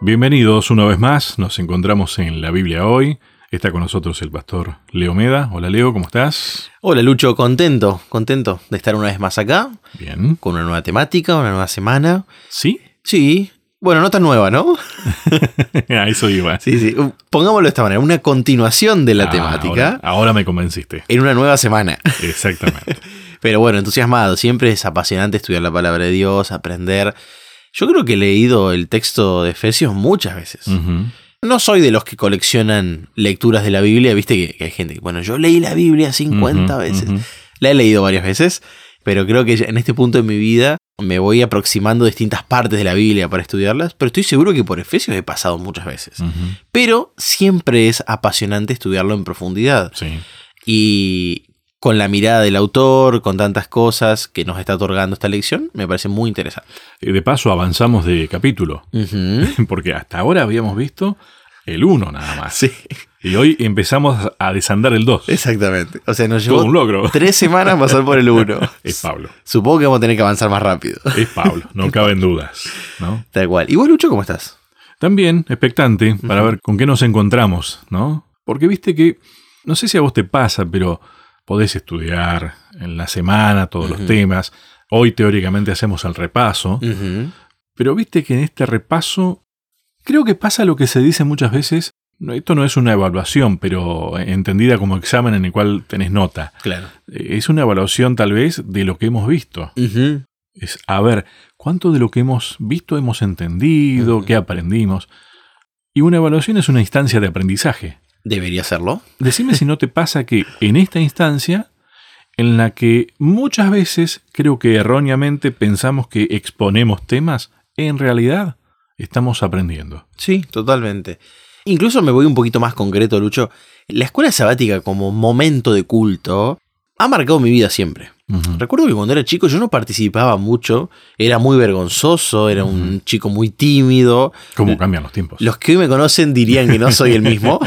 Bienvenidos una vez más, nos encontramos en la Biblia hoy. Está con nosotros el pastor Leo Meda. Hola Leo, ¿cómo estás? Hola Lucho, contento, contento de estar una vez más acá. Bien. Con una nueva temática, una nueva semana. ¿Sí? Sí. Bueno, no tan nueva, ¿no? a eso iba. Sí, sí. Pongámoslo de esta manera, una continuación de la Ah, temática Ahora, ahora me convenciste. en una nueva semana. Exactamente. Pero bueno, entusiasmado. Siempre es apasionante estudiar la palabra de Dios, aprender. Yo creo que he leído el texto de Efesios muchas veces. No soy de los que coleccionan lecturas de la Biblia. Viste que, que hay gente que, bueno, yo leí la Biblia 50 Ujú, veces. La he leído varias veces, pero creo que en este punto de mi vida me voy aproximando a distintas partes de la Biblia para estudiarlas, pero estoy seguro que por Efesios he pasado muchas veces. Pero siempre es apasionante estudiarlo en profundidad. Sí. Y con la mirada del autor, con tantas cosas que nos está otorgando esta lección, me parece muy interesante. De paso avanzamos de capítulo, porque hasta ahora habíamos visto el 1 nada más. Sí, Y hoy empezamos a desandar el 2. exactamente. O sea, nos Todo llevó un logro. tres semanas pasar por el 1. Es Pablo. Supongo que vamos a tener que avanzar más rápido. Es Pablo, no caben dudas. ¿no? Tal cual. ¿Y vos, Lucho, cómo estás? También expectante para ver con qué nos encontramos, ¿no? Porque viste que, no sé si a vos te pasa, pero podés estudiar en la semana todos los temas. Hoy teóricamente hacemos el repaso, pero viste que en este repaso creo que pasa lo que se dice muchas veces. Esto no es una evaluación, pero entendida como examen en el cual tenés nota. Claro. Eh, Es una evaluación tal vez de lo que hemos visto. Es a ver, ¿cuánto de lo que hemos visto hemos entendido? ¿Qué aprendimos? Y una evaluación es una instancia de aprendizaje. Debería serlo. Decime si no te pasa que en esta instancia, en la que muchas veces creo que erróneamente pensamos que exponemos temas, en realidad estamos aprendiendo. Sí, totalmente. Incluso me voy un poquito más concreto, Lucho. La escuela sabática como momento de culto ha marcado mi vida siempre. Recuerdo que cuando era chico yo no participaba mucho, era muy vergonzoso, era un chico muy tímido. ¿Cómo cambian los tiempos? Los que hoy me conocen dirían que no soy el mismo.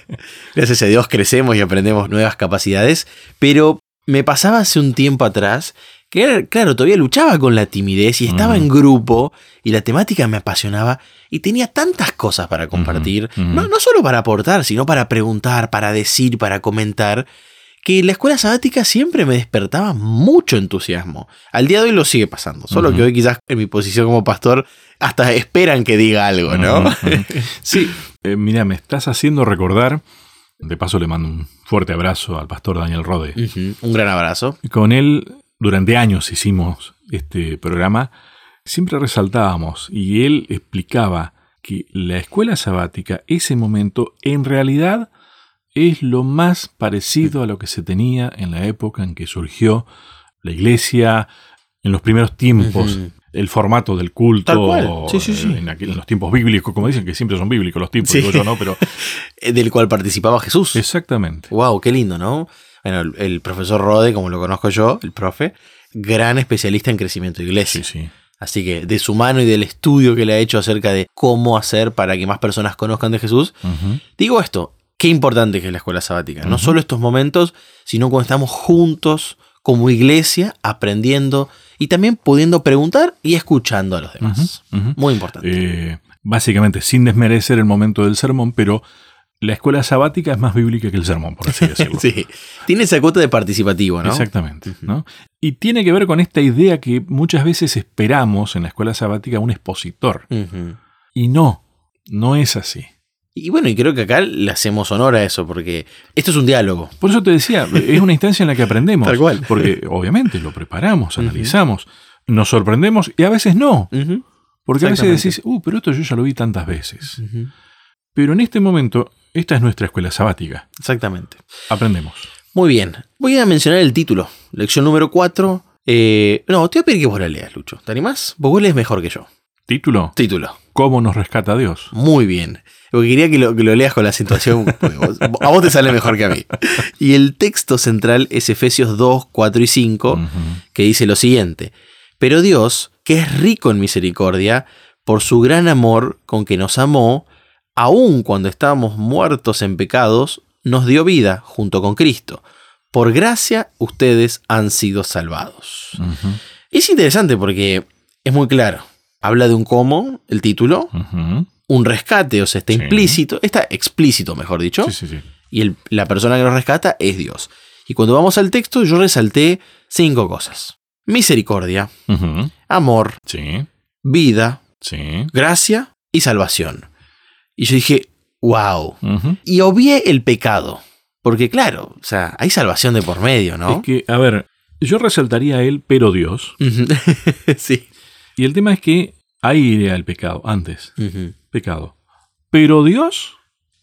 Gracias a Dios crecemos y aprendemos nuevas capacidades. Pero me pasaba hace un tiempo atrás que, era- claro, todavía luchaba con la timidez y estaba en grupo y la temática me apasionaba y tenía tantas cosas para compartir. No solo para aportar, sino para preguntar, para decir, para comentar. Que la escuela sabática siempre me despertaba mucho entusiasmo. Al día de hoy lo sigue pasando. Solo que hoy quizás en mi posición como pastor hasta esperan que diga algo, ¿no? Sí, eh, mira, me estás haciendo recordar, de paso le mando un fuerte abrazo al pastor Daniel Rode. Un gran abrazo. Con él durante años hicimos este programa, siempre resaltábamos y él explicaba que la escuela sabática, ese momento, en realidad es lo más parecido a lo que se tenía en la época en que surgió la iglesia, en los primeros tiempos. El formato del culto, Tal cual. Sí, sí, sí. En, aquel- en los tiempos bíblicos, como dicen que siempre son bíblicos los tiempos, digo yo, ¿no? Pero Del cual participaba Jesús. exactamente. Wow, qué lindo, ¿no? Bueno, el, el profesor Rode, como lo conozco yo, el profe, gran especialista en crecimiento de iglesia. Sí, sí. Así que de su mano y del estudio que le ha hecho acerca de cómo hacer para que más personas conozcan de Jesús, digo esto, qué importante que es la escuela sabática. No solo estos momentos, sino cuando estamos juntos como iglesia, aprendiendo y también pudiendo preguntar y escuchando a los demás. Muy importante. Eh, básicamente, sin desmerecer el momento del sermón, pero la escuela sabática es más bíblica que el sermón, por así decirlo. sí. Tiene esa cuota de participativo, ¿no? Exactamente. ¿no? Y tiene que ver con esta idea que muchas veces esperamos en la escuela sabática un expositor. Y no, no es así. Y bueno, y creo que acá le hacemos honor a eso, porque esto es un diálogo. Por eso te decía, es una instancia en la que aprendemos. Tal cual. Porque obviamente lo preparamos, analizamos, nos sorprendemos y a veces no. Porque a veces decís, uh, pero esto yo ya lo vi tantas veces. Pero en este momento, esta es nuestra escuela sabática. Exactamente. Aprendemos. Muy bien. Voy a mencionar el título. Lección número 4. no, te voy a pedir que vos la leas, Lucho. ¿Te animás? Vos lees mejor que yo. Título, Título. ¿Cómo nos rescata Dios? Muy bien. Porque quería que lo, que lo leas con la situación. vos- a vos te sale mejor que a mí. Y el texto central es Efesios 2, 4 y 5, Ujú. que dice lo siguiente. Pero Dios, que es rico en misericordia, por su gran amor con que nos amó, aun cuando estábamos muertos en pecados, nos dio vida junto con Cristo. Por gracia ustedes han sido salvados. Es interesante porque es muy claro. Habla de un cómo, el título, un rescate, o sea, está Sí. implícito, está explícito, mejor dicho, Sí, sí, sí. y el- la persona que nos rescata es Dios. Y cuando vamos al texto, yo resalté cinco cosas. Misericordia, amor, vida, gracia y salvación. Y yo dije, wow. Y obvié el pecado. Porque claro, o sea, hay salvación de por medio, ¿no? Es que, a ver, yo resaltaría a él, pero Dios. Sí. Y el tema es que ahí iría el pecado, antes. Pecado. Pero Dios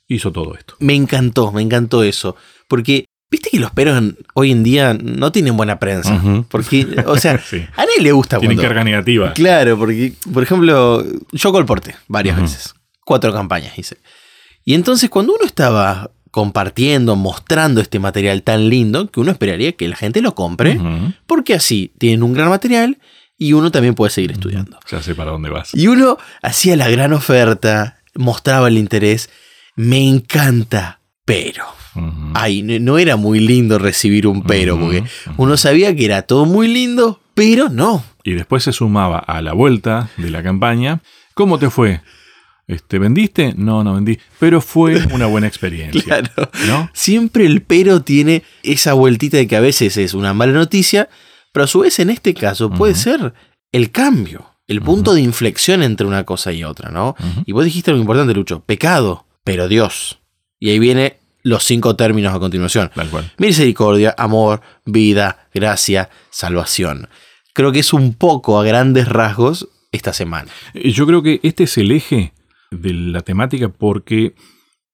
hizo todo esto. Me encantó, me encantó eso. Porque, viste que los peros en- hoy en día no tienen buena prensa. Porque, o sea, Sí. a nadie le gusta Tienen cuando... carga negativa. Claro, porque, por ejemplo, yo colporté varias veces. Cuatro campañas hice. Y entonces, cuando uno estaba compartiendo, mostrando este material tan lindo, que uno esperaría que la gente lo compre, porque así tienen un gran material y uno también puede seguir estudiando. Ya sé para dónde vas. Y uno hacía la gran oferta, mostraba el interés. Me encanta, pero. Ay, no, era muy lindo recibir un pero, porque uno sabía que era todo muy lindo, pero no. Y después se sumaba a la vuelta de la campaña. ¿Cómo te fue? Este, ¿Vendiste? No, no vendí. Pero fue una buena experiencia. Claro. ¿No? Siempre el pero tiene esa vueltita de que a veces es una mala noticia, pero a su vez en este caso puede ser el cambio, el punto de inflexión entre una cosa y otra, ¿no? Y vos dijiste algo importante, Lucho, pecado, pero Dios. Y ahí viene los cinco términos a continuación. Tal cual. Misericordia, amor, vida, gracia, salvación. Creo que es un poco a grandes rasgos esta semana. Eh, Yo creo que este es el eje de la temática porque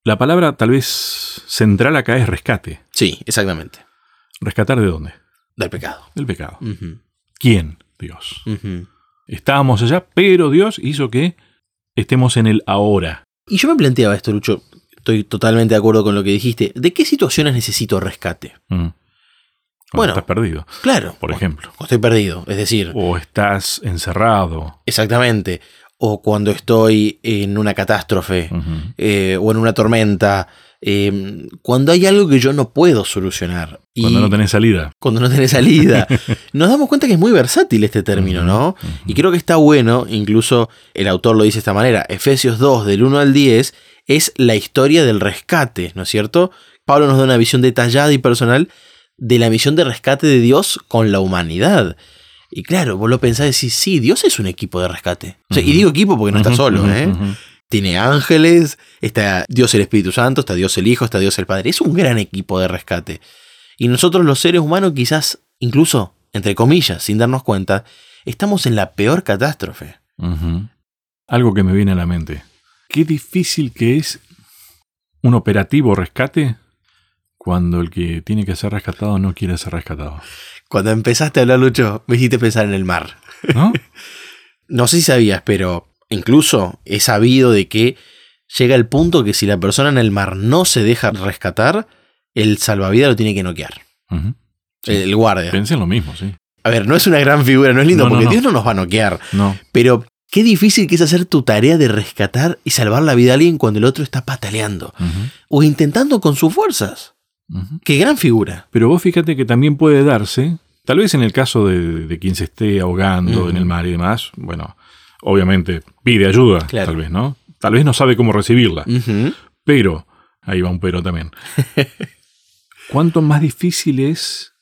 la palabra tal vez central acá es rescate. Sí, exactamente. ¿Rescatar de dónde? Del pecado. Del pecado. ¿Quién? Dios. Estábamos allá, pero Dios hizo que estemos en el ahora. Y yo me planteaba esto, Lucho. Estoy totalmente de acuerdo con lo que dijiste. ¿De qué situaciones necesito rescate? Mm. Cuando Bueno. estás perdido, Claro. por ejemplo. O estoy perdido. Es decir, O estás encerrado. exactamente. O cuando estoy en una catástrofe. Eh, o en una tormenta. eh, cuando hay algo que yo no puedo solucionar. Y Cuando no tenés salida. cuando no tenés salida. Nos damos cuenta que es muy versátil este término, ¿no? Y creo que está bueno, incluso el autor lo dice de esta manera, Efesios 2 del 1 al 10 es la historia del rescate, ¿no es cierto? Pablo nos da una visión detallada y personal de la misión de rescate de Dios con la humanidad. Y claro, vos lo pensás y decís, sí, Dios es un equipo de rescate. O sea, Y digo equipo porque no está solo, ¿eh? Tiene ángeles, está Dios el Espíritu Santo, está Dios el Hijo, está Dios el Padre. Es un gran equipo de rescate. Y nosotros los seres humanos quizás, incluso, entre comillas, sin darnos cuenta, estamos en la peor catástrofe. Algo que me viene a la mente. Qué difícil que es un operativo rescate cuando el que tiene que ser rescatado no quiere ser rescatado. Cuando empezaste a hablar, Lucho, me hiciste pensar en el mar. ¿No? No sé si sabías, pero incluso he sabido de que llega el punto que si la persona en el mar no se deja rescatar, el salvavidas lo tiene que noquear. Sí. El, el guardia. Pensé en lo mismo, sí. A ver, no es una gran figura, no es lindo, No, porque no. Dios no nos va a noquear. No. Pero qué difícil que es hacer tu tarea de rescatar y salvar la vida a alguien cuando el otro está pataleando. O intentando con sus fuerzas. Qué gran figura. Pero vos fíjate que también puede darse, tal vez en el caso de, de quien se esté ahogando en el mar y demás, bueno, obviamente pide ayuda, Claro. tal vez, ¿no? Tal vez no sabe cómo recibirla, pero, ahí va un pero también. ¿Cuánto más difícil es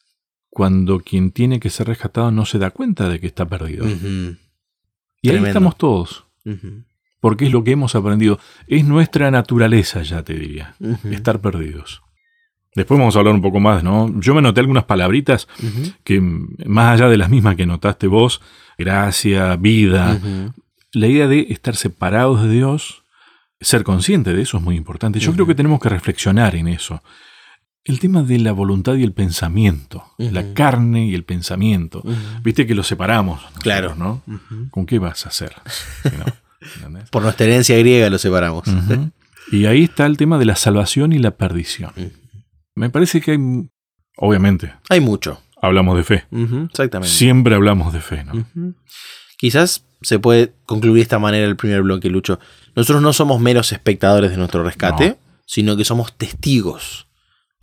cuando quien tiene que ser rescatado no se da cuenta de que está perdido? Y ahí estamos todos, porque es lo que hemos aprendido. Es nuestra naturaleza, ya te diría, estar perdidos. Después vamos a hablar un poco más, ¿no? Yo me noté algunas palabritas que más allá de las mismas que notaste vos, gracia, vida, la idea de estar separados de Dios, ser consciente de eso es muy importante. Yo creo que tenemos que reflexionar en eso. El tema de la voluntad y el pensamiento, la carne y el pensamiento. Viste que los separamos. nosotros, Claro. ¿no? ¿Con qué vas a hacer? Si no, ¿entendés? Por nuestra herencia griega lo separamos. Y ahí está el tema de la salvación y la perdición. Me parece que hay, obviamente, Hay mucho. hablamos de fe. Exactamente. Siempre hablamos de fe, ¿no? Quizás se puede concluir de esta manera el primer bloque, Lucho. Nosotros no somos meros espectadores de nuestro rescate, No. sino que somos testigos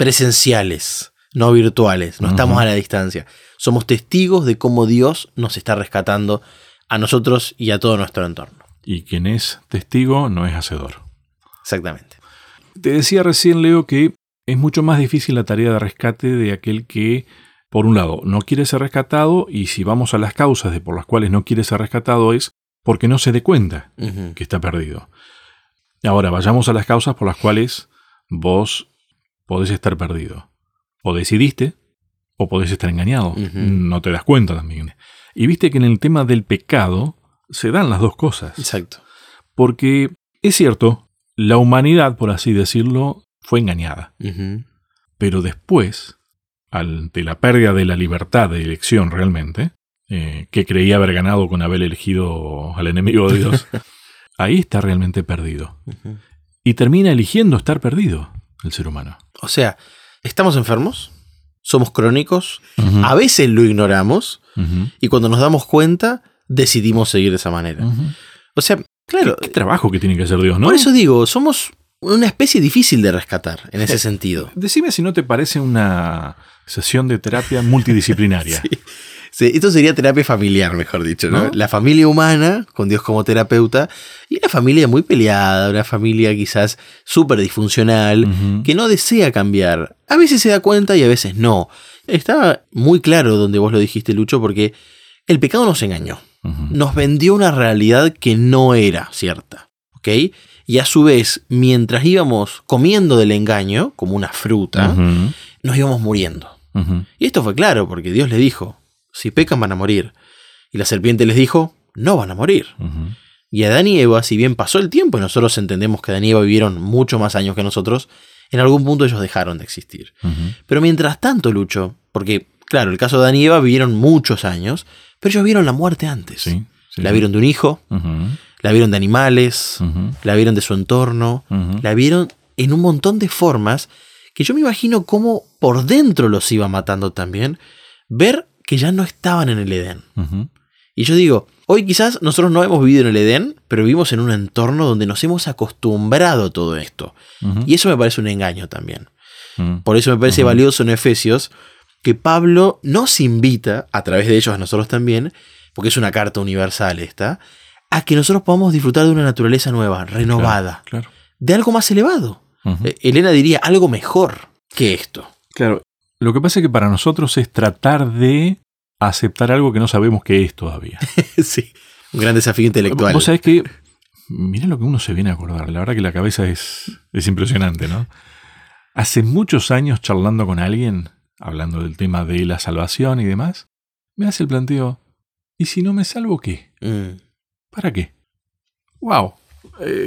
presenciales, no virtuales. No estamos a la distancia. Somos testigos de cómo Dios nos está rescatando a nosotros y a todo nuestro entorno. Y quien es testigo no es hacedor. Exactamente. Te decía recién, Leo, que es mucho más difícil la tarea de rescate de aquel que, por un lado, no quiere ser rescatado y si vamos a las causas de por las cuales no quiere ser rescatado es porque no se dé cuenta que está perdido. Ahora, vayamos a las causas por las cuales vos podés estar perdido. O decidiste, o podés estar engañado. No te das cuenta también. Y viste que en el tema del pecado se dan las dos cosas. Exacto. Porque es cierto, la humanidad, por así decirlo, fue engañada. Pero después, ante la pérdida de la libertad de elección realmente, eh, que creía haber ganado con haber elegido al enemigo de Dios, ahí está realmente perdido. Y termina eligiendo estar perdido el ser humano. O sea, estamos enfermos, somos crónicos, a veces lo ignoramos y cuando nos damos cuenta decidimos seguir de esa manera. O sea, claro, ¿Qué trabajo que tiene que hacer Dios, no? por eso digo, somos una especie difícil de rescatar en ese sentido. Decime si no te parece una sesión de terapia multidisciplinaria. Sí. Sí, esto sería terapia familiar, mejor dicho, ¿no? ¿No? La familia humana, con Dios como terapeuta, y una familia muy peleada, una familia quizás súper disfuncional, que no desea cambiar. A veces se da cuenta y a veces no. Está muy claro donde vos lo dijiste, Lucho, porque el pecado nos engañó. Nos vendió una realidad que no era cierta. ¿Ok? Y a su vez, mientras íbamos comiendo del engaño, como una fruta, nos íbamos muriendo. Y esto fue claro, porque Dios le dijo, si pecan van a morir. Y la serpiente les dijo, no van a morir. Y Adán y Eva, si bien pasó el tiempo y nosotros entendemos que Adán y Eva vivieron mucho más años que nosotros, en algún punto ellos dejaron de existir. Pero mientras tanto, Lucho, porque claro, el caso de Adán y Eva vivieron muchos años, pero ellos vieron la muerte antes. Sí, sí, La vieron de un hijo, la vieron de animales, la vieron de su entorno, la vieron en un montón de formas que yo me imagino cómo por dentro los iba matando también, ver que ya no estaban en el Edén. Y yo digo, hoy quizás nosotros no hemos vivido en el Edén, pero vivimos en un entorno donde nos hemos acostumbrado a todo esto. Y eso me parece un engaño también. Por eso me parece valioso en Efesios que Pablo nos invita, a través de ellos a nosotros también, porque es una carta universal esta, a que nosotros podamos disfrutar de una naturaleza nueva, renovada, Claro. de algo más elevado. Eh, Elena diría algo mejor que esto. Claro. Lo que pasa es que para nosotros es tratar de aceptar algo que no sabemos qué es todavía. sí, un gran desafío intelectual. Vos sabés que, mirá lo que uno se viene a acordar. La verdad que la cabeza es, es impresionante, ¿no? Hace muchos años charlando con alguien, hablando del tema de la salvación y demás, me hace el planteo, ¿y si no me salvo qué? Mm. ¿Para qué? ¡Wow!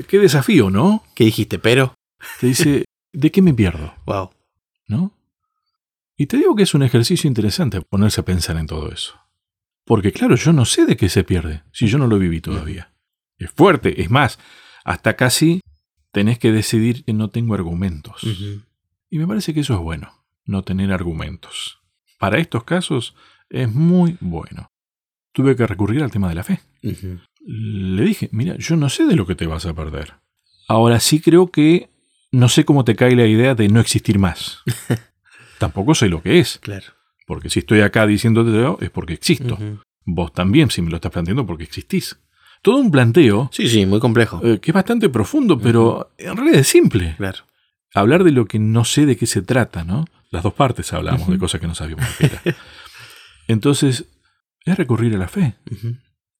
¡Qué desafío, ¿no? ¿Qué dijiste? Pero, Te dice, ¿de qué me pierdo? wow. ¿No? Y te digo que es un ejercicio interesante ponerse a pensar en todo eso. Porque claro, yo no sé de qué se pierde, si yo no lo viví todavía. Es fuerte, es más, hasta casi tenés que decidir que no tengo argumentos. Y me parece que eso es bueno, no tener argumentos. Para estos casos es muy bueno. Tuve que recurrir al tema de la fe. Le dije, mira, yo no sé de lo que te vas a perder. Ahora sí creo que no sé cómo te cae la idea de no existir más. Tampoco sé lo que es, Claro. porque si estoy acá diciéndote es porque existo. Vos también, si me lo estás planteando, porque existís. Todo un planteo Sí, sí, muy complejo. eh, que es bastante profundo, pero en realidad es simple. Claro. Hablar de lo que no sé de qué se trata, ¿no? Las dos partes hablamos de cosas que no sabíamos de qué era. Entonces, es recurrir a la fe.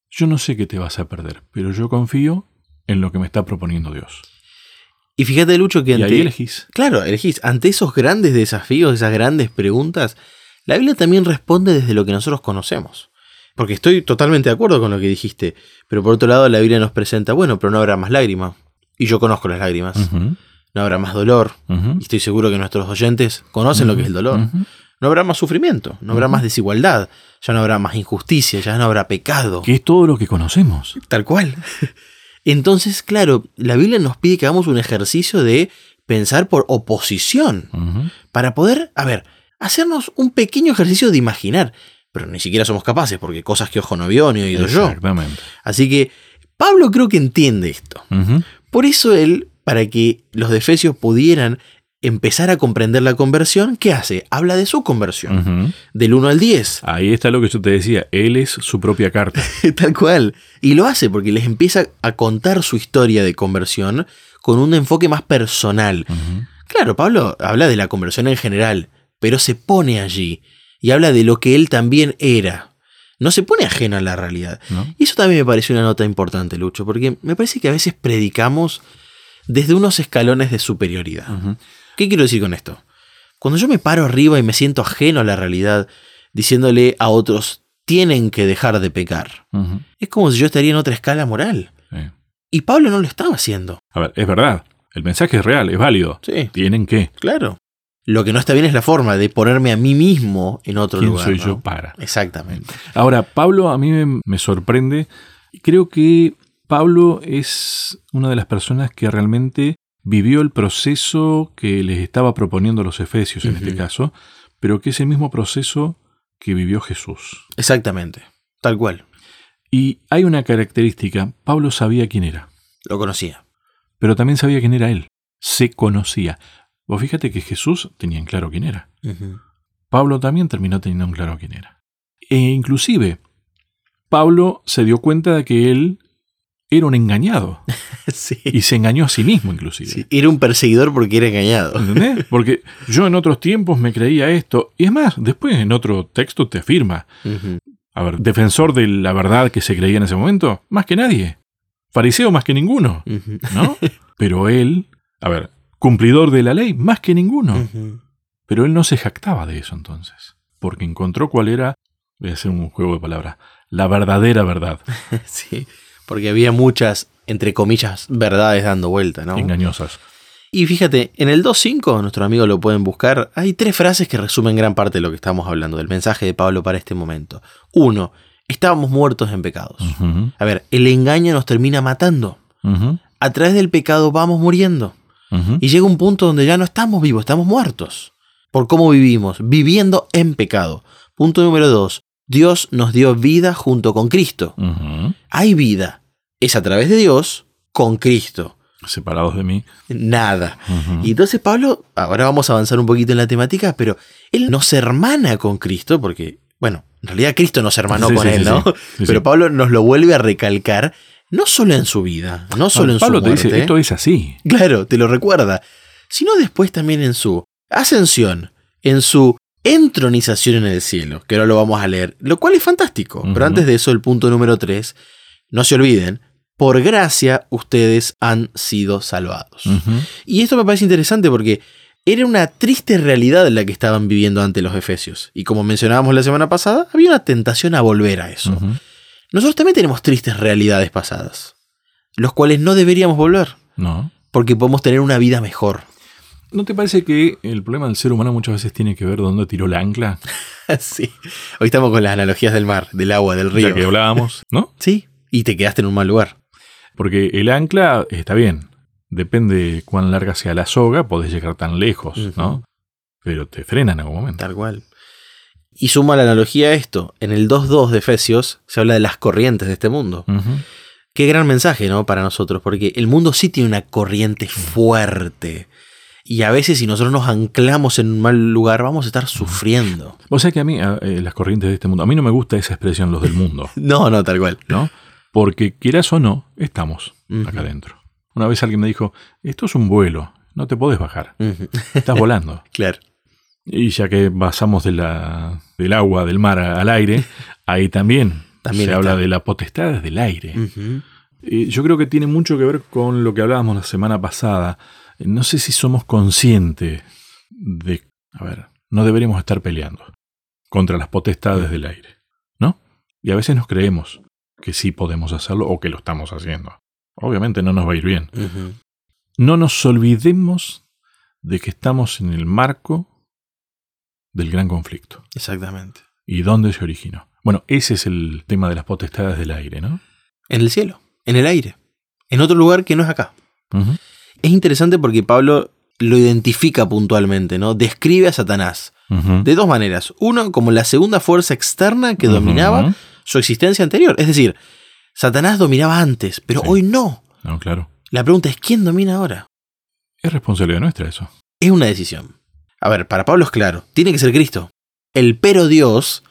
Yo no sé qué te vas a perder, pero yo confío en lo que me está proponiendo Dios. Y fíjate, Lucho, que Y ante, ahí elegís. Claro, elegís. Ante esos grandes desafíos, esas grandes preguntas, la Biblia también responde desde lo que nosotros conocemos. Porque estoy totalmente de acuerdo con lo que dijiste. Pero por otro lado, la Biblia nos presenta, bueno, pero no habrá más lágrimas. Y yo conozco las lágrimas. No habrá más dolor. Y estoy seguro que nuestros oyentes conocen lo que es el dolor. No habrá más sufrimiento. No habrá más desigualdad. Ya no habrá más injusticia. Ya no habrá pecado. Que es todo lo que conocemos. Tal cual. Entonces, claro, la Biblia nos pide que hagamos un ejercicio de pensar por oposición. Para poder, a ver, hacernos un pequeño ejercicio de imaginar, pero ni siquiera somos capaces, porque cosas que ojo no vio ni oído yo. Así que Pablo creo que entiende esto. Por eso él, para que los de Efesios pudieran empezar a comprender la conversión, ¿qué hace? Habla de su conversión, del 1 al 10. Ahí está lo que yo te decía. Él es su propia carta. Tal cual. Y lo hace porque les empieza a contar su historia de conversión con un enfoque más personal. Claro, Pablo habla de la conversión en general, pero se pone allí y habla de lo que él también era. No se pone ajeno a la realidad. ¿No? Y eso también me parece una nota importante, Lucho, porque me parece que a veces predicamos desde unos escalones de superioridad. Ujú. ¿Qué quiero decir con esto? Cuando yo me paro arriba y me siento ajeno a la realidad, diciéndole a otros, tienen que dejar de pecar, es como si yo estaría en otra escala moral. Sí. Y Pablo no lo estaba haciendo. A ver, es verdad. El mensaje es real, es válido. Sí, Tienen que. claro. Lo que no está bien es la forma de ponerme a mí mismo en otro ¿Quién lugar. soy ¿no? yo para? Exactamente. Ahora, Pablo a mí me, me sorprende. Creo que Pablo es una de las personas que realmente vivió el proceso que les estaba proponiendo los efesios en este caso, pero que es el mismo proceso que vivió Jesús. Exactamente. Tal cual. Y hay una característica, Pablo sabía quién era, Lo conocía. pero también sabía quién era él, se conocía. Vos fíjate que Jesús tenía en claro quién era. Pablo también terminó teniendo en claro quién era. E inclusive, Pablo se dio cuenta de que él era un engañado. sí. Y se engañó a sí mismo, inclusive. Sí, Era un perseguidor porque era engañado. ¿Entendés? Porque yo en otros tiempos me creía esto. Y es más, después en otro texto te afirma. A ver, defensor de la verdad que se creía en ese momento, más que nadie. Fariseo más que ninguno. ¿no? Pero él, a ver, cumplidor de la ley, más que ninguno. Pero él no se jactaba de eso entonces, porque encontró cuál era, voy a hacer un juego de palabras, la verdadera verdad, Sí. Porque había muchas, entre comillas, verdades dando vuelta, ¿no? engañosas. Y fíjate, en el 2.5, nuestro amigo lo pueden buscar, hay tres frases que resumen gran parte de lo que estamos hablando, del mensaje de Pablo para este momento. Uno, estábamos muertos en pecados. A ver, el engaño nos termina matando. A través del pecado vamos muriendo. Y llega un punto donde ya no estamos vivos, estamos muertos. Por cómo vivimos, viviendo en pecado. Punto número dos, Dios nos dio vida junto con Cristo. Hay vida. Es a través de Dios con Cristo. Separados de mí. Nada. Y entonces Pablo, ahora vamos a avanzar un poquito en la temática, pero él no se hermana con Cristo, porque, bueno, en realidad Cristo no se hermanó Sí, con sí, él, ¿no? sí. Pero. Pablo nos lo vuelve a recalcar, no solo en su vida, no solo en Pablo su te muerte. dice, esto es así. Claro, te lo recuerda. Sino después también en su ascensión, en su entronización en el cielo, que ahora lo vamos a leer, lo cual es fantástico. Pero antes de eso, el punto número 3, no se olviden, por gracia ustedes han sido salvados. Y esto me parece interesante porque era una triste realidad la que estaban viviendo ante los efesios. Y como mencionábamos la semana pasada, había una tentación a volver a eso. Nosotros también tenemos tristes realidades pasadas, los cuales no deberíamos volver, No. porque podemos tener una vida mejor. ¿No te parece que el problema del ser humano muchas veces tiene que ver dónde tiró la ancla? sí. Hoy estamos con las analogías del mar, del agua, del río. Ya que hablábamos, ¿no? Sí. Y te quedaste en un mal lugar. Porque el ancla está bien. Depende cuán larga sea la soga, podés llegar tan lejos. ¿no? Pero te frena en algún momento. Tal cual. Y suma la analogía a esto. En el 2.2 de Efesios se habla de las corrientes de este mundo. Qué gran mensaje, ¿no? Para nosotros, porque el mundo sí tiene una corriente fuerte. Y a veces si nosotros nos anclamos en un mal lugar, vamos a estar sufriendo. O sea que a mí, a- eh, las corrientes de este mundo, a mí no me gusta esa expresión, los del mundo, No, no, tal cual. ¿no? Porque quieras o no, estamos acá adentro. Una vez alguien me dijo, esto es un vuelo, no te podés bajar, estás volando. claro. Y ya que pasamos de la, del agua, del mar al aire, ahí también, También se está. habla de la potestad del aire. Eh, yo creo que tiene mucho que ver con lo que hablábamos la semana pasada. No sé si somos conscientes de, a ver, no deberíamos estar peleando contra las potestades del aire, ¿no? Y a veces nos creemos que sí podemos hacerlo o que lo estamos haciendo. Obviamente no nos va a ir bien. No nos olvidemos de que estamos en el marco del gran conflicto. Exactamente. ¿Y dónde se originó? Bueno, ese es el tema de las potestades del aire, ¿no? En el cielo, en el aire, en otro lugar que no es acá. Es interesante porque Pablo lo identifica puntualmente, ¿no? Describe a Satanás de dos maneras. Uno, como la segunda fuerza externa que dominaba su existencia anterior. Es decir, Satanás dominaba antes, pero Sí. hoy no. No, claro. La pregunta es, ¿quién domina ahora? Es responsabilidad nuestra eso. es una decisión. A ver, para Pablo es claro, tiene que ser Cristo. El pero Dios,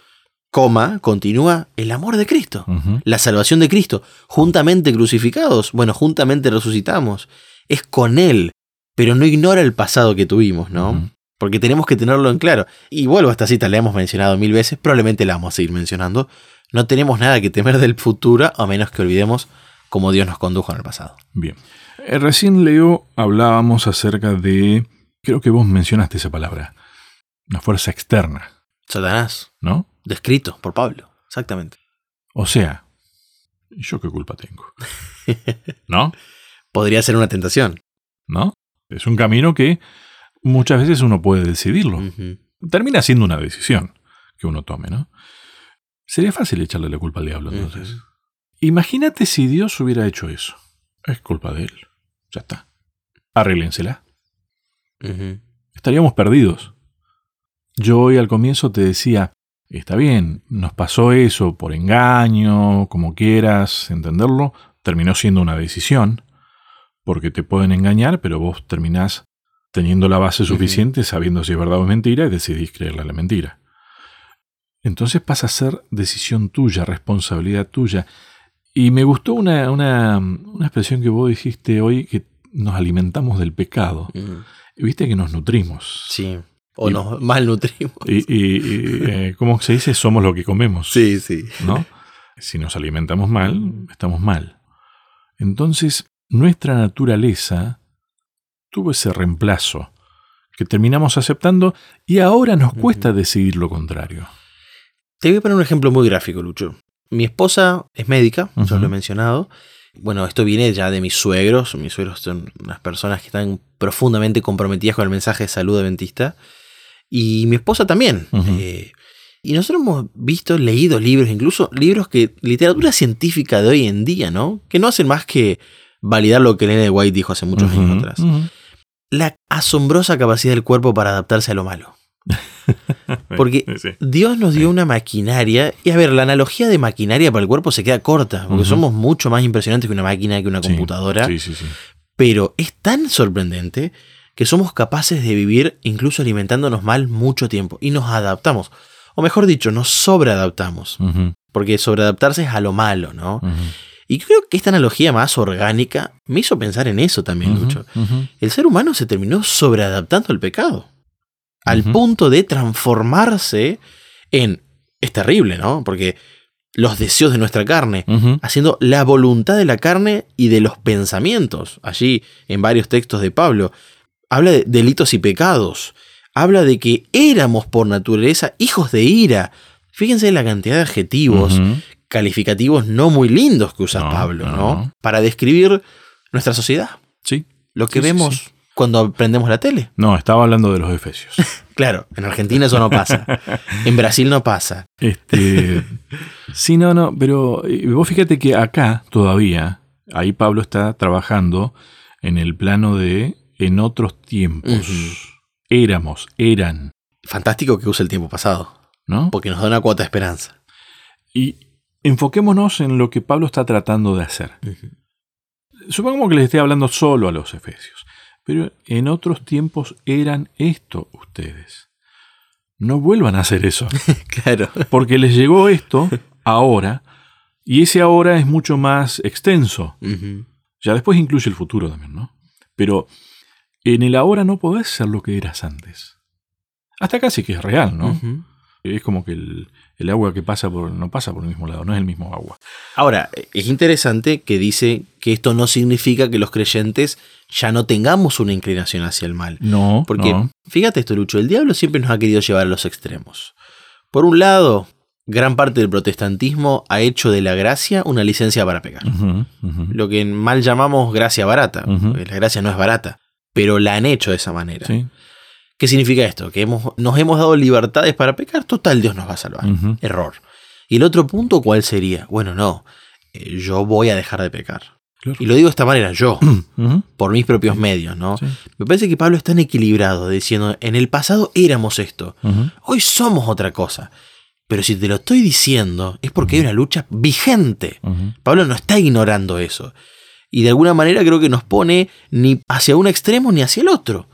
coma, continúa el amor de Cristo, la salvación de Cristo, juntamente crucificados, bueno, juntamente resucitamos. Es con Él, pero no ignora el pasado que tuvimos, ¿no? Porque tenemos que tenerlo en claro. Y vuelvo a esta cita, la hemos mencionado mil veces, probablemente la vamos a seguir mencionando. No tenemos nada que temer del futuro, a menos que olvidemos cómo Dios nos condujo en el pasado. Bien. Eh, recién, Leo, hablábamos acerca de, creo que vos mencionaste esa palabra, una fuerza externa, Satanás, ¿no? descrito por Pablo, exactamente. O sea, ¿yo qué culpa tengo? ¿No? Podría ser una tentación. ¿No? Es un camino que muchas veces uno puede decidirlo. Termina siendo una decisión que uno tome, ¿no? Sería fácil echarle la culpa al diablo entonces. Imagínate si Dios hubiera hecho eso. Es culpa de él. Ya está. Arréglensela. Ujú. Estaríamos perdidos. Yo hoy al comienzo te decía, está bien, nos pasó eso por engaño, como quieras entenderlo, terminó siendo una decisión, porque te pueden engañar, pero vos terminás teniendo la base suficiente, sabiendo si es verdad o es mentira, y decidís creerle a la mentira. Entonces pasa a ser decisión tuya, responsabilidad tuya. Y me gustó una, una, una expresión que vos dijiste hoy, que nos alimentamos del pecado. Viste que nos nutrimos. Sí. O Y- nos malnutrimos. Y, y- y, eh, ¿cómo se dice? Somos lo que comemos. Sí, sí. ¿no? Si nos alimentamos mal, estamos mal. Entonces, nuestra naturaleza tuvo ese reemplazo que terminamos aceptando y ahora nos cuesta decidir lo contrario. Te voy a poner un ejemplo muy gráfico, Lucho. Mi esposa es médica, ya Ujú. lo he mencionado. Bueno, esto viene ya de mis suegros. Mis suegros son unas personas que están profundamente comprometidas con el mensaje de salud adventista. Y mi esposa también. Eh, y nosotros hemos visto, leído libros, incluso libros que, literatura científica de hoy en día, ¿no? Que no hacen más que validar lo que Elena White dijo hace muchos años atrás. La asombrosa capacidad del cuerpo para adaptarse a lo malo. Porque Sí, sí. Dios nos dio una maquinaria. Y a ver, la analogía de maquinaria para el cuerpo se queda corta. Porque somos mucho más impresionantes que una máquina, que una computadora. Sí, sí, sí. Pero es tan sorprendente que somos capaces de vivir incluso alimentándonos mal mucho tiempo. Y nos adaptamos. O mejor dicho, nos sobreadaptamos. Porque sobreadaptarse es a lo malo, ¿no? Y creo que esta analogía más orgánica me hizo pensar en eso también, Lucho. El ser humano se terminó sobreadaptando al pecado. Al punto de transformarse en... Es terrible, ¿no? Porque los deseos de nuestra carne, haciendo la voluntad de la carne y de los pensamientos. Allí, en varios textos de Pablo, habla de delitos y pecados. Habla de que éramos por naturaleza hijos de ira. Fíjense la cantidad de adjetivos. Calificativos no muy lindos que usa No, Pablo, no. Para describir nuestra sociedad. Sí. Lo que Sí, vemos sí. cuando prendemos la tele. No, estaba hablando de los efesios. Claro, en Argentina eso no pasa. En Brasil no pasa. Este, sí, no, no, pero eh, vos fíjate que acá todavía, ahí Pablo está trabajando en el plano de en otros tiempos. Éramos, eran, Fantástico que use el tiempo pasado, ¿no? porque nos da una cuota de esperanza. Y enfoquémonos en lo que Pablo está tratando de hacer. Supongamos que les esté hablando solo a los efesios, pero en otros tiempos eran esto ustedes. No vuelvan a hacer eso. Claro. Porque les llegó esto ahora, y ese ahora es mucho más extenso. Ya después incluye el futuro también, ¿no? Pero en el ahora no podés ser lo que eras antes. Hasta casi que es real, ¿no? Es como que el, el agua que pasa por, no pasa por el mismo lado, no es el mismo agua. Ahora, es interesante que dice que esto no significa que los creyentes ya no tengamos una inclinación hacia el mal. No, Porque, no. fíjate esto, Lucho, el diablo siempre nos ha querido llevar a los extremos. Por un lado, gran parte del protestantismo ha hecho de la gracia una licencia para pecar. Lo que mal llamamos gracia barata. La gracia no es barata, pero la han hecho de esa manera. Sí. ¿Qué significa esto? Que hemos, nos hemos dado libertades para pecar, total Dios nos va a salvar. Error. ¿Y el otro punto cuál sería? Bueno, no, eh, yo voy a dejar de pecar. Claro. Y lo digo de esta manera, yo, por mis propios medios, ¿no? Sí. Me parece que Pablo es tan equilibrado diciendo, en el pasado éramos esto, hoy somos otra cosa. Pero si te lo estoy diciendo es porque hay una lucha vigente. Pablo no está ignorando eso. Y de alguna manera creo que nos pone ni hacia un extremo ni hacia el otro.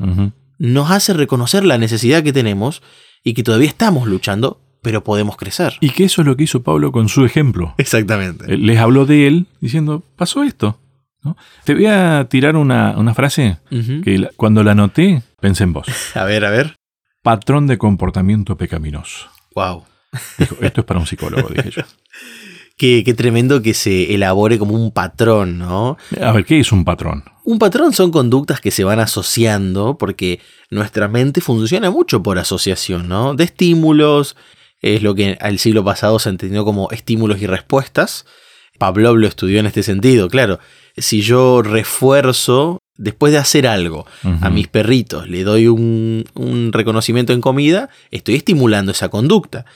Nos hace reconocer la necesidad que tenemos y que todavía estamos luchando, pero podemos crecer. Y que eso es lo que hizo Pablo con su ejemplo. Exactamente. Les habló de él diciendo, pasó esto. ¿no? Te voy a tirar una, una frase que la- cuando la anoté pensé en vos. A ver, a ver. Patrón de comportamiento pecaminoso. Wow. Dijo, esto es para un psicólogo, dije yo. Qué, qué tremendo que se elabore como un patrón, ¿no? A ver, ¿qué es un patrón? Un patrón son conductas que se van asociando porque nuestra mente funciona mucho por asociación, ¿no? De estímulos, es lo que al siglo pasado se entendió como estímulos y respuestas. Pavlov lo estudió en este sentido, claro. Si yo refuerzo, después de hacer algo, a mis perritos le doy un, un reconocimiento en comida, estoy estimulando esa conducta.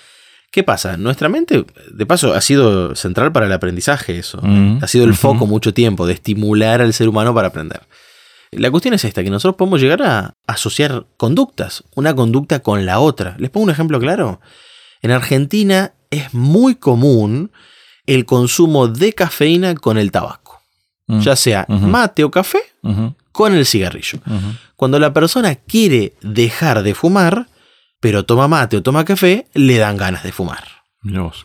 ¿Qué pasa? Nuestra mente, de paso, ha sido central para el aprendizaje eso. Mm, Ha sido el foco mucho tiempo de estimular al ser humano para aprender. La cuestión es esta, que nosotros podemos llegar a asociar conductas, una conducta con la otra. Les pongo un ejemplo claro. En Argentina es muy común el consumo de cafeína con el tabaco. Mm, Ya sea mate o café con el cigarrillo. Cuando la persona quiere dejar de fumar, pero toma mate o toma café, le dan ganas de fumar.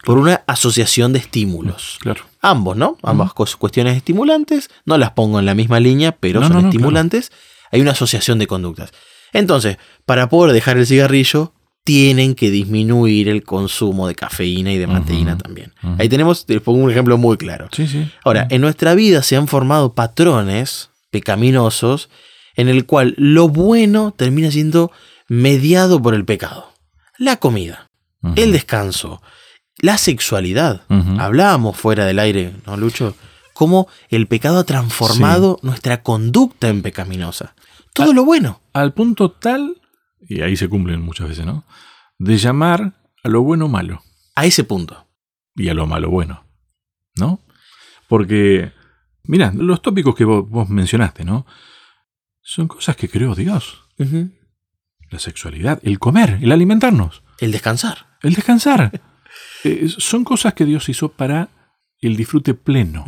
Por una asociación de estímulos. Claro. Ambos, ¿no? Ambas cuestiones estimulantes. No las pongo en la misma línea, pero No, son no, no, estimulantes. Hay una asociación de conductas. Entonces, para poder dejar el cigarrillo, tienen que disminuir el consumo de cafeína y de mateína también. Ahí tenemos, les pongo un ejemplo muy claro. Sí, sí. Ahora, en nuestra vida se han formado patrones pecaminosos en el cual lo bueno termina siendo mediado por el pecado. La comida, el descanso, la sexualidad. Hablábamos fuera del aire, ¿no, Lucho? Cómo el pecado ha transformado nuestra conducta en pecaminosa. Todo lo bueno. Al punto tal, y ahí se cumplen muchas veces, ¿no? De llamar a lo bueno malo A ese punto. y a lo malo bueno, ¿no? Porque, mira, los tópicos que vos, vos mencionaste, ¿no? Son cosas que creó Dios. La sexualidad, el comer, el alimentarnos, El descansar. el descansar. Eh, son cosas que Dios hizo para el disfrute pleno.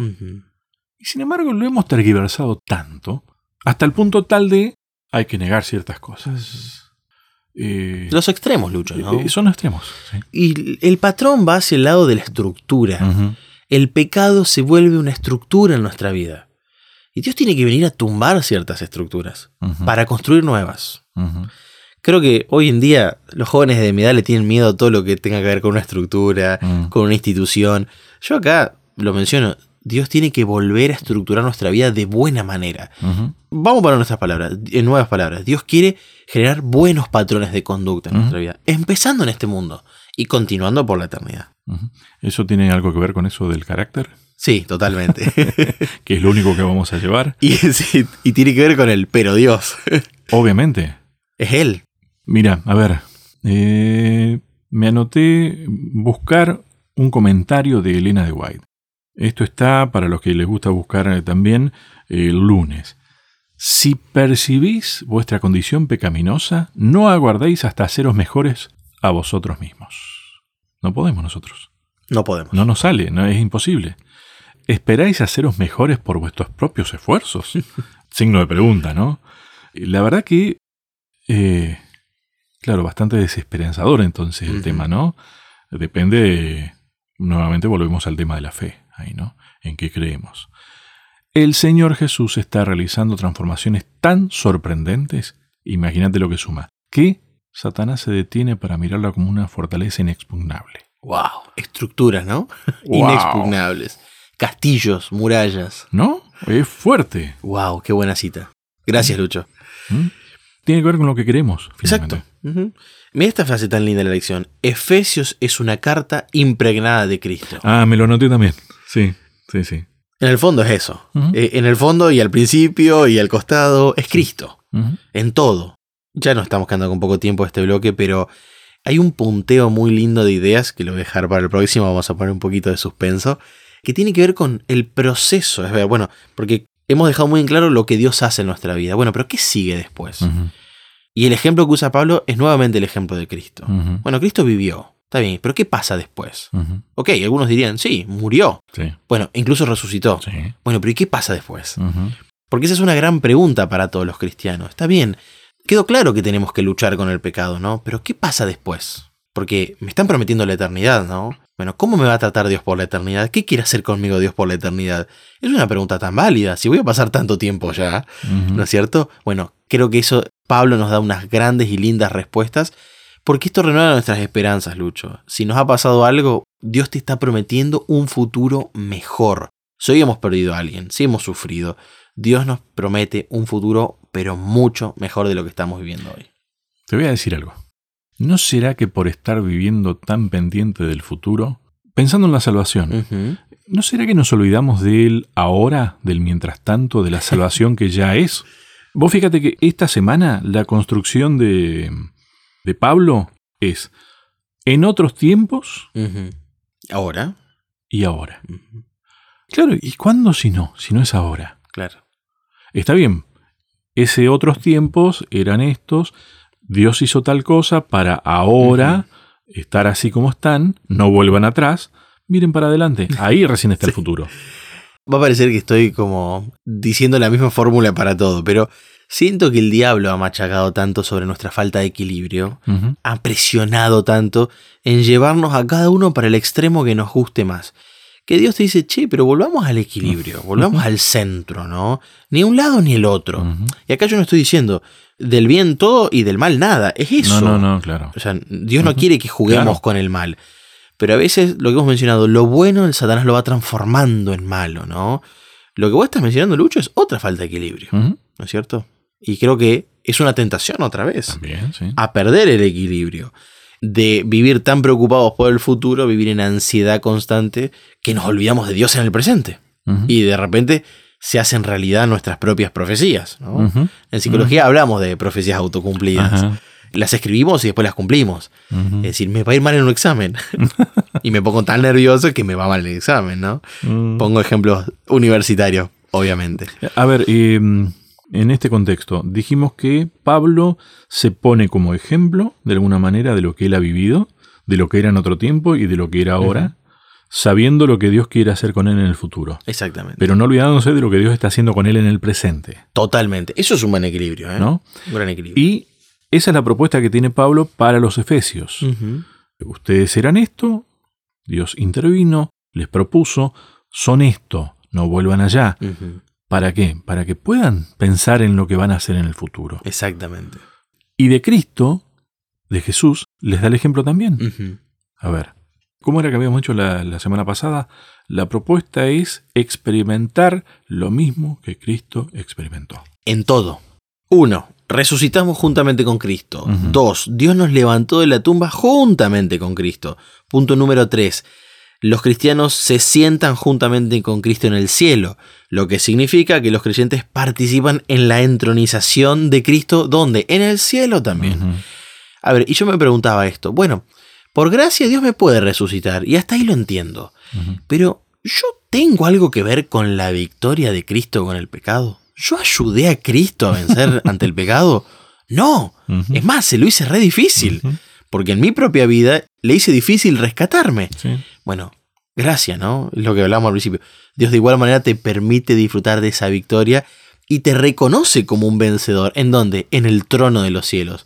Y sin embargo lo hemos tergiversado tanto, hasta el punto tal de hay que negar ciertas cosas. Eh, Los extremos, Lucho, ¿no? eh, son extremos. sí. Y el patrón va hacia el lado de la estructura. El pecado se vuelve una estructura en nuestra vida. Y Dios tiene que venir a tumbar ciertas estructuras para construir nuevas. Creo que hoy en día los jóvenes de mi edad le tienen miedo a todo lo que tenga que ver con una estructura, Mm. con una institución. Yo acá lo menciono, Dios tiene que volver a estructurar nuestra vida de buena manera. Vamos para nuestras palabras, en nuevas palabras. Dios quiere generar buenos patrones de conducta en nuestra vida, empezando en este mundo y continuando por la eternidad. ¿Eso tiene algo que ver con eso del carácter? Sí, totalmente. Que es lo único que vamos a llevar. Y, sí, y tiene que ver con el pero Dios. Obviamente. Es Él. Mira, a ver. eh, me anoté buscar un comentario de Elena de White. Esto está para los que les gusta buscar eh, también el lunes. Si percibís vuestra condición pecaminosa, no aguardéis hasta haceros mejores a vosotros mismos. No podemos nosotros. No podemos. No nos sale, no es imposible. ¿Esperáis haceros mejores por vuestros propios esfuerzos? Signo de pregunta, ¿no? La verdad que, eh, claro, bastante desesperanzador entonces el tema, ¿no? Depende, nuevamente volvemos al tema de la fe, ahí, ¿no? En qué creemos. El Señor Jesús está realizando transformaciones tan sorprendentes, imagínate lo que suma, que Satanás se detiene para mirarla como una fortaleza inexpugnable. Wow. Estructuras, ¿no? Wow. Inexpugnables. Castillos, murallas. ¿No? Es fuerte. Wow, qué buena cita. Gracias, Lucho. ¿Mm? Tiene que ver con lo que queremos. finalmente. Exacto. Mira esta frase tan linda de la lección. Efesios es una carta impregnada de Cristo. Ah, me lo anoté también. Sí, sí, sí. En el fondo es eso. Eh, en el fondo y al principio y al costado es Cristo. En todo. Ya no estamos quedando con poco tiempo este bloque, pero hay un punteo muy lindo de ideas que lo voy a dejar para el próximo. Vamos a poner un poquito de suspenso. Que tiene que ver con el proceso. Es ver, bueno, porque hemos dejado muy en claro lo que Dios hace en nuestra vida. Bueno, pero ¿qué sigue después? Y el ejemplo que usa Pablo es nuevamente el ejemplo de Cristo. Bueno, Cristo vivió. Está bien, pero ¿qué pasa después? Ujú. Ok, algunos dirían, sí, murió. Sí, Bueno, incluso resucitó. sí. Bueno, pero ¿y qué pasa después? Porque esa es una gran pregunta para todos los cristianos. Está bien, quedó claro que tenemos que luchar con el pecado, ¿no? Pero ¿qué pasa después? Porque me están prometiendo la eternidad, ¿no? Bueno, ¿cómo me va a tratar Dios por la eternidad? ¿Qué quiere hacer conmigo Dios por la eternidad? Es una pregunta tan válida. Si voy a pasar tanto tiempo ya, ¿no es cierto? Bueno, creo que eso Pablo nos da unas grandes y lindas respuestas, porque esto renueva nuestras esperanzas, Lucho. Si nos ha pasado algo, Dios te está prometiendo un futuro mejor. Si hoy hemos perdido a alguien, si hemos sufrido, Dios nos promete un futuro, pero mucho mejor de lo que estamos viviendo hoy. Te voy a decir algo. ¿No será que por estar viviendo tan pendiente del futuro, pensando en la salvación, ¿no será que nos olvidamos de él ahora, del mientras tanto, de la salvación que ya es? Vos fíjate que esta semana la construcción de, de Pablo es en otros tiempos. Ahora. Y ahora. Claro, ¿y cuándo si no? Si no es ahora. Claro. Está bien. Ese otros tiempos eran estos. Dios hizo tal cosa para ahora estar así como están. No vuelvan atrás. Miren para adelante. Ahí recién está el futuro. Va a parecer que estoy como diciendo la misma fórmula para todo, pero siento que el diablo ha machacado tanto sobre nuestra falta de equilibrio, ha presionado tanto en llevarnos a cada uno para el extremo que nos guste más. Que Dios te dice, che, pero volvamos al equilibrio, volvamos al centro, ¿no? Ni un lado ni el otro. Y acá yo no estoy diciendo del bien todo y del mal nada, es eso. No, no, no, claro. O sea, Dios no quiere que juguemos con el mal. Pero a veces lo que hemos mencionado, lo bueno el Satanás lo va transformando en malo, ¿no? Lo que vos estás mencionando, Lucho, es otra falta de equilibrio, ¿no es cierto? Y creo que es una tentación otra vez También, sí. a perder el equilibrio. De vivir tan preocupados por el futuro, vivir en ansiedad constante, que nos olvidamos de Dios en el presente. Y de repente se hacen realidad nuestras propias profecías. ¿no? En psicología hablamos de profecías autocumplidas las escribimos y después las cumplimos. Es decir, me va a ir mal en un examen. y me pongo tan nervioso que me va mal en el examen, ¿no? Mm. Pongo ejemplos universitarios, obviamente. A ver, eh, en este contexto, dijimos que Pablo se pone como ejemplo, de alguna manera, de lo que él ha vivido, de lo que era en otro tiempo y de lo que era ahora, sabiendo lo que Dios quiere hacer con él en el futuro. Exactamente. Pero no olvidándose de lo que Dios está haciendo con él en el presente. Totalmente. Eso es un buen equilibrio, ¿eh? ¿No? Un gran equilibrio. Y esa es la propuesta que tiene Pablo para los efesios. Ustedes eran esto, Dios intervino, les propuso, son esto, no vuelvan allá. ¿Para qué? Para que puedan pensar en lo que van a hacer en el futuro. Exactamente. Y de Cristo, de Jesús, les da el ejemplo también. A ver, ¿cómo era que habíamos hecho la, la semana pasada? La propuesta es experimentar lo mismo que Cristo experimentó. En todo. Uno, resucitamos juntamente con Cristo. Dos, Dios nos levantó de la tumba juntamente con Cristo. Punto número tres, los cristianos se sientan juntamente con Cristo en el cielo, lo que significa que los creyentes participan en la entronización de Cristo, ¿dónde? En el cielo también. A ver, y yo me preguntaba esto, bueno, por gracia Dios me puede resucitar, y hasta ahí lo entiendo, pero ¿yo tengo algo que ver con la victoria de Cristo con el pecado? ¿Yo ayudé a Cristo a vencer ante el pecado? No, es más, se lo hice re difícil. Porque en mi propia vida le hice difícil rescatarme. Sí. Bueno, gracias, ¿no? Es lo que hablábamos al principio. Dios de igual manera te permite disfrutar de esa victoria y te reconoce como un vencedor. ¿En dónde? En el trono de los cielos.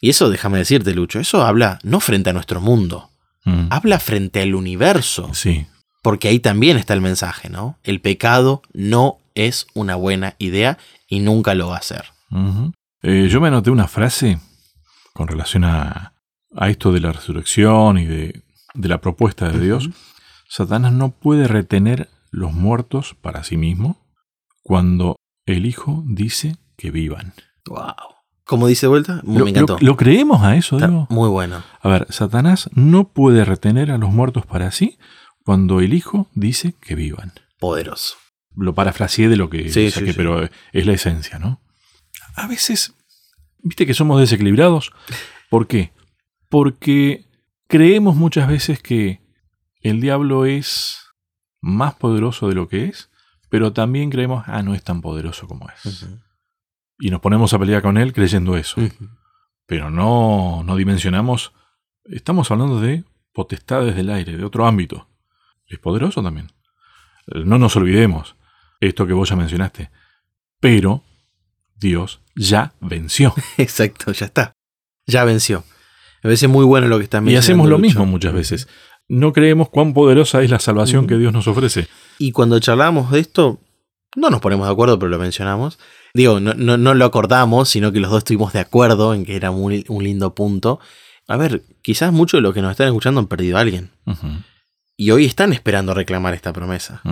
Y eso, déjame decirte, Lucho, eso habla no frente a nuestro mundo, Mm. habla frente al universo. Sí. Porque ahí también está el mensaje, ¿no? El pecado no es una buena idea y nunca lo va a ser. Eh, yo me anoté una frase con relación a, a esto de la resurrección y de, de la propuesta de Dios. Satanás no puede retener los muertos para sí mismo cuando el Hijo dice que vivan. Wow. ¿Cómo dice de vuelta? ¿Lo, Me encantó. lo- lo creemos a eso, Está digo? muy bueno. A ver, Satanás no puede retener a los muertos para sí cuando el Hijo dice que vivan. Poderoso. Lo parafraseé de lo que Sí, saqué, sí, sí. pero es la esencia, ¿no? A veces, viste que somos desequilibrados. ¿Por qué? Porque creemos muchas veces que el diablo es más poderoso de lo que es, pero también creemos, ah, no es tan poderoso como es. Y nos ponemos a pelear con él creyendo eso. Pero no, no dimensionamos, estamos hablando de potestades del aire, de otro ámbito. Es poderoso también. No nos olvidemos esto que vos ya mencionaste. Pero Dios ya venció. Exacto, ya está. Ya venció. A veces es muy bueno lo que estás Y hacemos lo mismo muchas veces. No creemos cuán poderosa es la salvación que Dios nos ofrece. Y cuando charlamos de esto, no nos ponemos de acuerdo, pero lo mencionamos. Digo, no, no, lo acordamos, sino que los dos estuvimos de acuerdo en que era un lindo punto. A ver, quizás muchos de los que nos están escuchando han perdido a alguien. Y hoy están esperando reclamar esta promesa.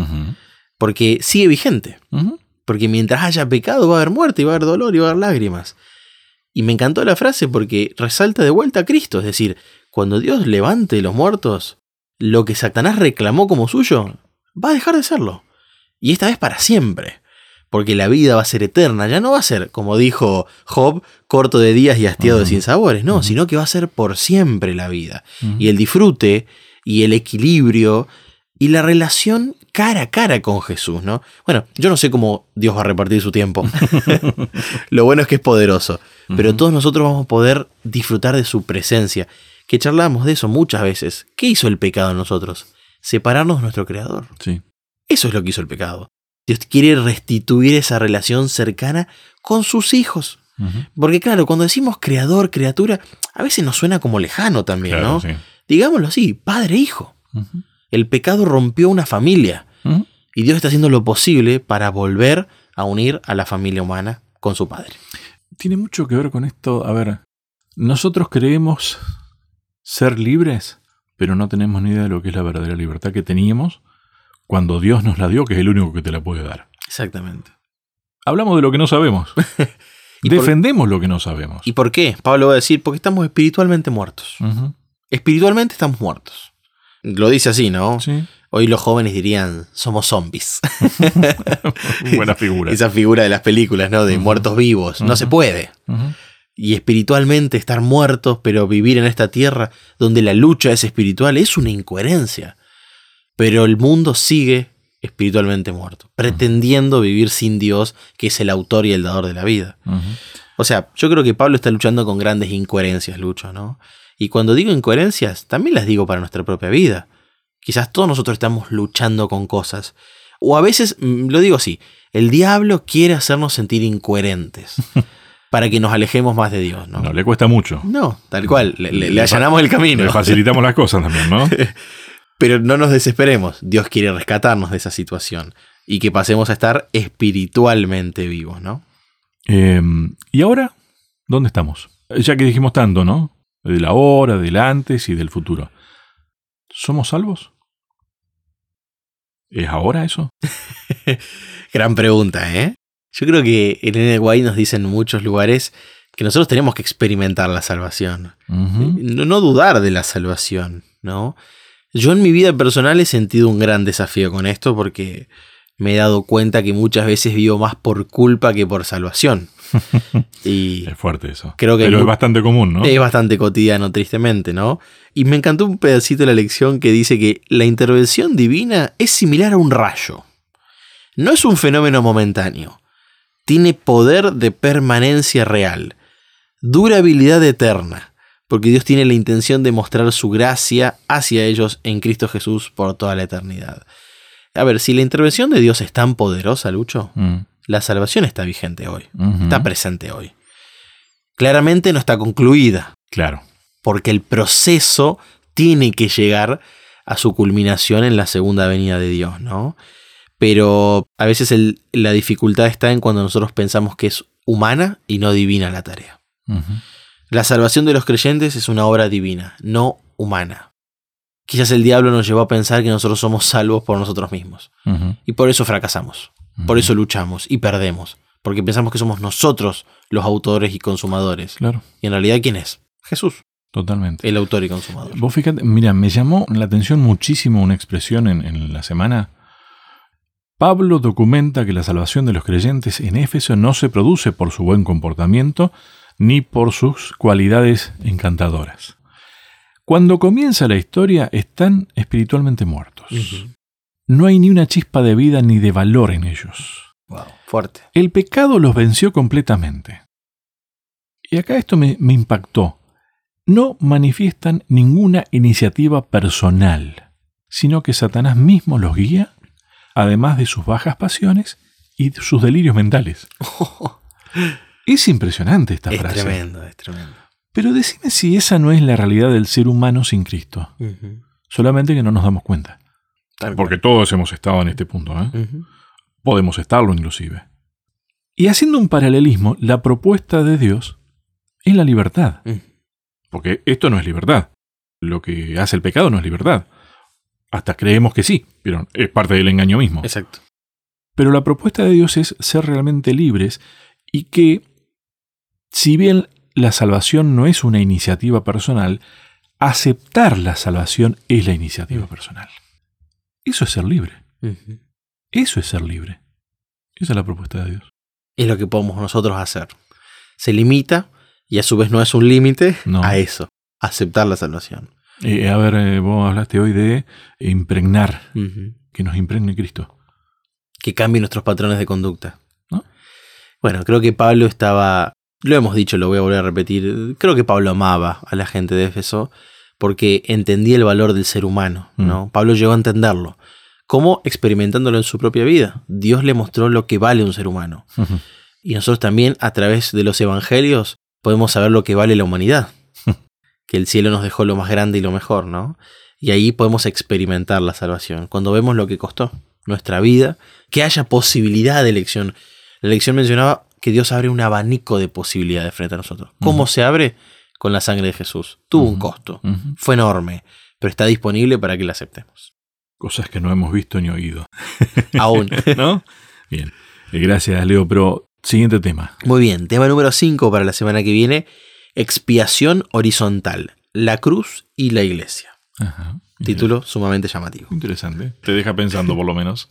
Porque sigue vigente. Porque mientras haya pecado va a haber muerte, y va a haber dolor y va a haber lágrimas. Y me encantó la frase porque resalta de vuelta a Cristo. Es decir, cuando Dios levante los muertos, lo que Satanás reclamó como suyo va a dejar de serlo. Y esta vez para siempre. Porque la vida va a ser eterna, ya no va a ser, como dijo Job, corto de días y hastiado de sinsabores, no, sino que va a ser por siempre la vida. Y el disfrute y el equilibrio y la relación cara a cara con Jesús, ¿no? Bueno, yo no sé cómo Dios va a repartir su tiempo. Lo bueno es que es poderoso, pero todos nosotros vamos a poder disfrutar de su presencia, que charlamos de eso muchas veces. ¿Qué hizo el pecado en nosotros? Separarnos de nuestro Creador. Sí. Eso es lo que hizo el pecado. Dios quiere restituir esa relación cercana con sus hijos. Porque claro, cuando decimos creador, criatura, a veces nos suena como lejano también, ¿no? Digámoslo así, padre, hijo. El pecado rompió una familia y Dios está haciendo lo posible para volver a unir a la familia humana con su Padre. Tiene mucho que ver con esto. A ver, nosotros creemos ser libres, pero no tenemos ni idea de lo que es la verdadera libertad que teníamos cuando Dios nos la dio, que es el único que te la puede dar. Exactamente. Hablamos de lo que no sabemos. ¿Y Defendemos lo que no sabemos. ¿Y por qué? Pablo va a decir, porque estamos espiritualmente muertos. Espiritualmente estamos muertos. Lo dice así, ¿no? Sí. Hoy los jóvenes dirían, somos zombies. Buena figura. Esa figura de las películas, ¿no? De muertos vivos. No se puede. Y espiritualmente estar muertos, pero vivir en esta tierra donde la lucha es espiritual, es una incoherencia. Pero el mundo sigue espiritualmente muerto, pretendiendo vivir sin Dios, que es el autor y el dador de la vida. O sea, yo creo que Pablo está luchando con grandes incoherencias, Lucho, ¿no? Y cuando digo incoherencias, también las digo para nuestra propia vida. Quizás todos nosotros estamos luchando con cosas. O a veces, mm, lo digo así, el diablo quiere hacernos sentir incoherentes. para que nos alejemos más de Dios, ¿no? No, le cuesta mucho. No, tal cual, le, allanamos el camino. Le facilitamos las cosas también, ¿no? Pero no nos desesperemos, Dios quiere rescatarnos de esa situación y que pasemos a estar espiritualmente vivos, ¿no? Em, ¿Y ahora? ¿Dónde estamos? Ya que dijimos tanto, ¿no? De la hora, del antes y del futuro. ¿Somos salvos? ¿Es ahora eso? Gran pregunta, ¿eh? Yo creo que en el Guay nos dicen en muchos lugares que nosotros tenemos que experimentar la salvación. no, no, dudar de la salvación, ¿no? Yo en mi vida personal he sentido un gran desafío con esto porque me he dado cuenta que muchas veces vivo más por culpa que por salvación. y es fuerte eso. Creo que Pero es bastante común, ¿no? Es bastante cotidiano, tristemente, ¿no? Y me encantó un pedacito de la lección que dice que la intervención divina es similar a un rayo. No es un fenómeno momentáneo. Tiene poder de permanencia real, durabilidad eterna, porque Dios tiene la intención de mostrar su gracia hacia ellos en Cristo Jesús por toda la eternidad. A ver, si la intervención de Dios es tan poderosa, Lucho, mm la salvación está vigente hoy, está presente hoy. Claramente no está concluida. Claro. Porque el proceso tiene que llegar a su culminación en la segunda venida de Dios, ¿no? Pero a veces la dificultad está en cuando nosotros pensamos que es humana y no divina la tarea. La salvación de los creyentes es una obra divina, no humana. Quizás el diablo nos llevó a pensar que nosotros somos salvos por nosotros mismos. Y por eso fracasamos. Por eso luchamos y perdemos. Porque pensamos que somos nosotros los autores y consumadores. Claro. Y en realidad, ¿quién es? Jesús. Totalmente. El autor y consumador. Vos fíjate, mira, me llamó la atención muchísimo una expresión en, en la semana. Pablo documenta que la salvación de los creyentes en Éfeso no se produce por su buen comportamiento ni por sus cualidades encantadoras. Cuando comienza la historia están espiritualmente muertos. No hay ni una chispa de vida ni de valor en ellos. Wow, fuerte. El pecado los venció completamente. Y acá esto me, me impactó. No manifiestan ninguna iniciativa personal, sino que Satanás mismo los guía, además de sus bajas pasiones y sus delirios mentales. Es impresionante esta Es frase. tremendo, es tremendo. Pero decime si esa no es la realidad del ser humano sin Cristo. Solamente que no nos damos cuenta. Tal Porque todos hemos estado en este punto. ¿eh? Podemos estarlo inclusive. Y haciendo un paralelismo, la propuesta de Dios es la libertad. Porque esto no es libertad. Lo que hace el pecado no es libertad. Hasta creemos que sí, pero es parte del engaño mismo. Exacto. Pero la propuesta de Dios es ser realmente libres y que, si bien la salvación no es una iniciativa personal, aceptar la salvación es la iniciativa personal. Eso es ser libre. Eso es ser libre. Esa es la propuesta de Dios. Es lo que podemos nosotros hacer. Se limita y a su vez no es un límite No. a eso, aceptar la salvación. Eh, a ver, eh, vos hablaste hoy de impregnar, que nos impregne Cristo. Que cambie nuestros patrones de conducta. ¿No? Bueno, creo que Pablo estaba, lo hemos dicho, lo voy a volver a repetir, creo que Pablo amaba a la gente de Éfeso porque entendía el valor del ser humano, ¿no? Pablo llegó a entenderlo. ¿Cómo? Experimentándolo en su propia vida. Dios le mostró lo que vale un ser humano. Y nosotros también, a través de los evangelios, podemos saber lo que vale la humanidad. que el cielo nos dejó lo más grande y lo mejor, ¿no? Y ahí podemos experimentar la salvación. Cuando vemos lo que costó nuestra vida, que haya posibilidad de elección. La elección mencionaba que Dios abre un abanico de posibilidades frente a nosotros. ¿Cómo se abre? Con la sangre de Jesús. Tuvo un costo. Fue enorme, pero está disponible para que la aceptemos. Cosas que no hemos visto ni oído. Aún. ¿No? Bien. Eh, Gracias, Leo. Pero siguiente tema. Muy bien, tema número 5 para la semana que viene, expiación horizontal, la cruz y la iglesia. Ajá. Título sumamente llamativo. Interesante. Te deja pensando por lo menos.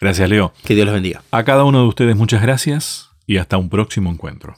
Gracias, Leo. Que Dios los bendiga. A cada uno de ustedes muchas gracias y hasta un próximo encuentro.